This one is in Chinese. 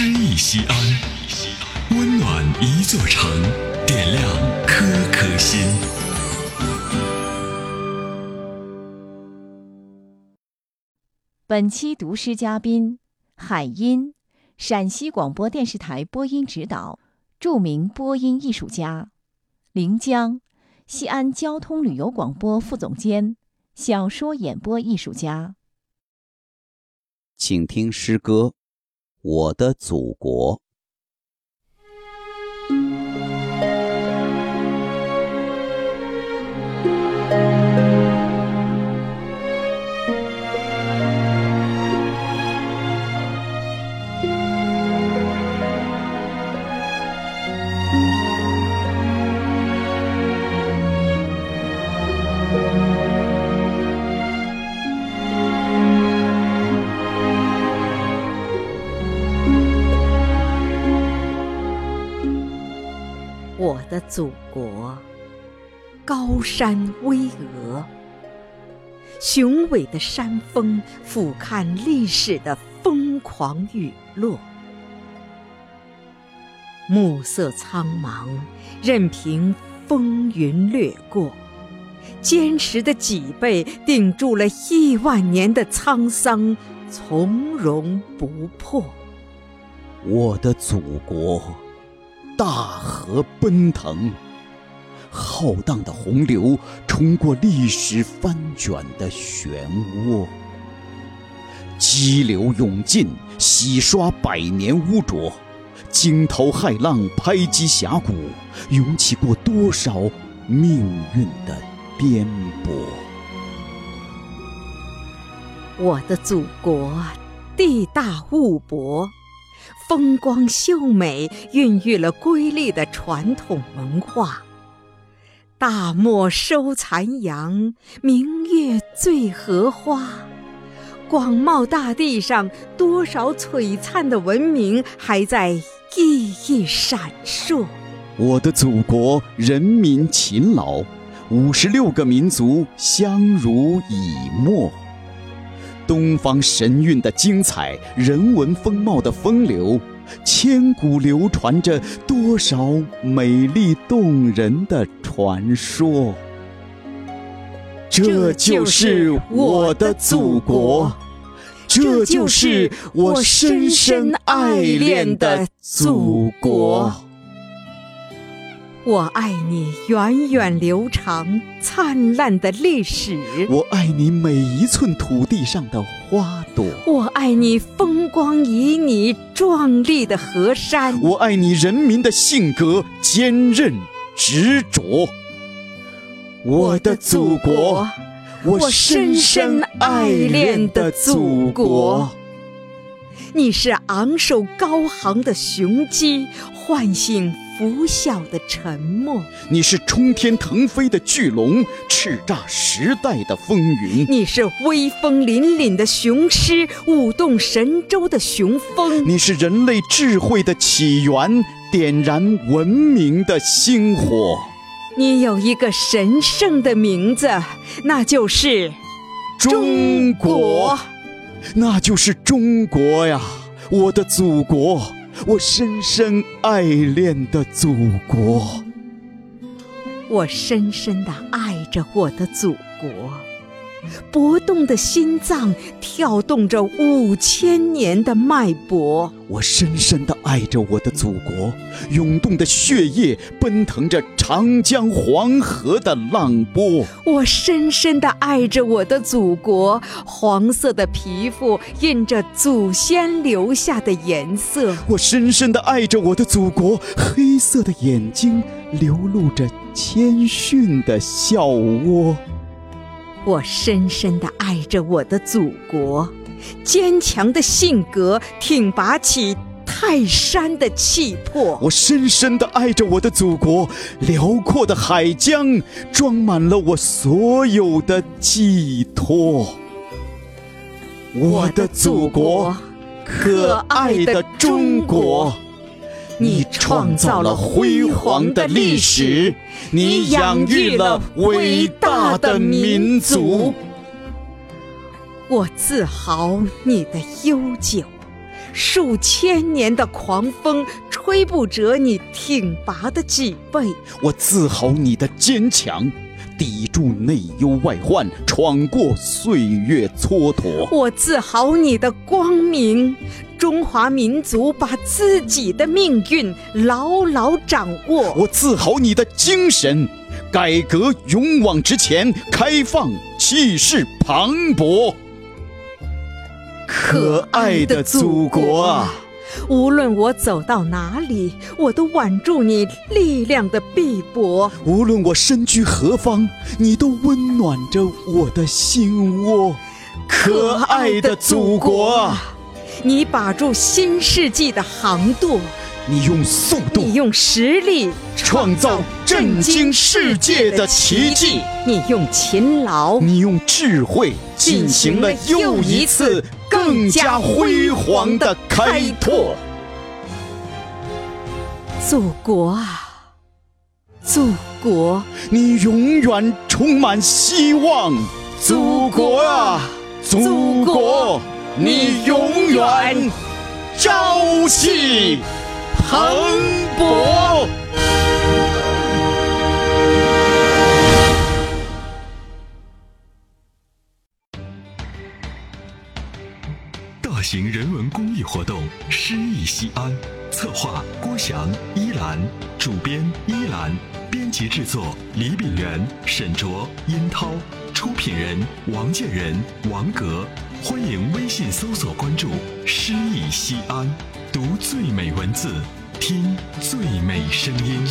诗意西安，温暖一座城，点亮颗颗心。本期读诗嘉宾：海音，陕西广播电视台播音指导，著名播音艺术家；临江，西安交通旅游广播副总监，小说演播艺术家。请听诗歌《我的祖国》。我的祖国，高山巍峨，雄伟的山峰俯瞰历史的疯狂陨落，暮色苍茫，任凭风云掠过，坚实的脊背顶住了亿万年的沧桑，从容不迫。我的祖国。大河奔腾，浩荡的洪流冲过历史翻卷的漩涡，激流勇进，洗刷百年污浊，惊涛骇浪拍击峡谷，涌起过多少命运的颠簸。我的祖国，地大物博。风光秀美，孕育了瑰丽的传统文化。大漠收残阳，明月醉荷花。广袤大地上，多少璀璨的文明还在熠熠闪烁。我的祖国，人民勤劳，五十六个民族相濡以沫。东方神韵的精彩，人文风貌的风流，千古流传着多少美丽动人的传说。这就是我的祖国，这就是我深深爱恋的祖国。我爱你源远流长、灿烂的历史。我爱你每一寸土地上的花朵。我爱你风光旖旎、壮丽的河山。我爱你人民的性格坚韧执着。我的祖国，我深深爱恋的祖国。你是昂首高航的雄鸡，唤醒。拂晓的沉默，你是冲天腾飞的巨龙，叱咤时代的风云；你是威风凛凛的雄狮，舞动神州的雄风；你是人类智慧的起源，点燃文明的星火。你有一个神圣的名字，那就是中国，那就是中国呀，我的祖国。我深深爱恋的祖国，我深深的爱着我的祖国。搏动的心脏跳动着五千年的脉搏，我深深地爱着我的祖国，涌动的血液奔腾着长江黄河的浪波。我深深地爱着我的祖国，黄色的皮肤印着祖先留下的颜色。我深深地爱着我的祖国，黑色的眼睛流露着谦逊的笑窝。我深深地爱着我的祖国，坚强的性格挺拔起泰山的气魄。我深深地爱着我的祖国，辽阔的海疆装满了我所有的寄托。我的祖国，可爱的中国。你创造了辉煌的历史，你养育了伟大的民族。我自豪你的悠久，数千年的狂风吹不折你挺拔的脊背。我自豪你的坚强，抵住内忧外患，闯过岁月蹉跎。我自豪你的光明，中华民族把自己的命运牢牢掌握。我自豪你的精神，改革勇往直前，开放气势磅礴。可爱的祖国啊！无论我走到哪里，我都挽住你力量的臂膊；无论我身居何方，你都温暖着我的心窝。可爱的祖国啊！你把住新世纪的航舵，你用速度，你用实力创造震惊世界的奇迹；你用勤劳，你用智慧进行了又一次。更加辉煌的开拓，祖国啊，祖国，你永远充满希望。祖国啊，祖国，你永远朝气蓬勃。大型人文公益活动《诗意西安》，策划郭翔、依兰，主编依兰，编辑制作李炳元、沈卓、殷涛，出品人王建仁、王格。欢迎微信搜索关注“诗意西安”，读最美文字，听最美声音。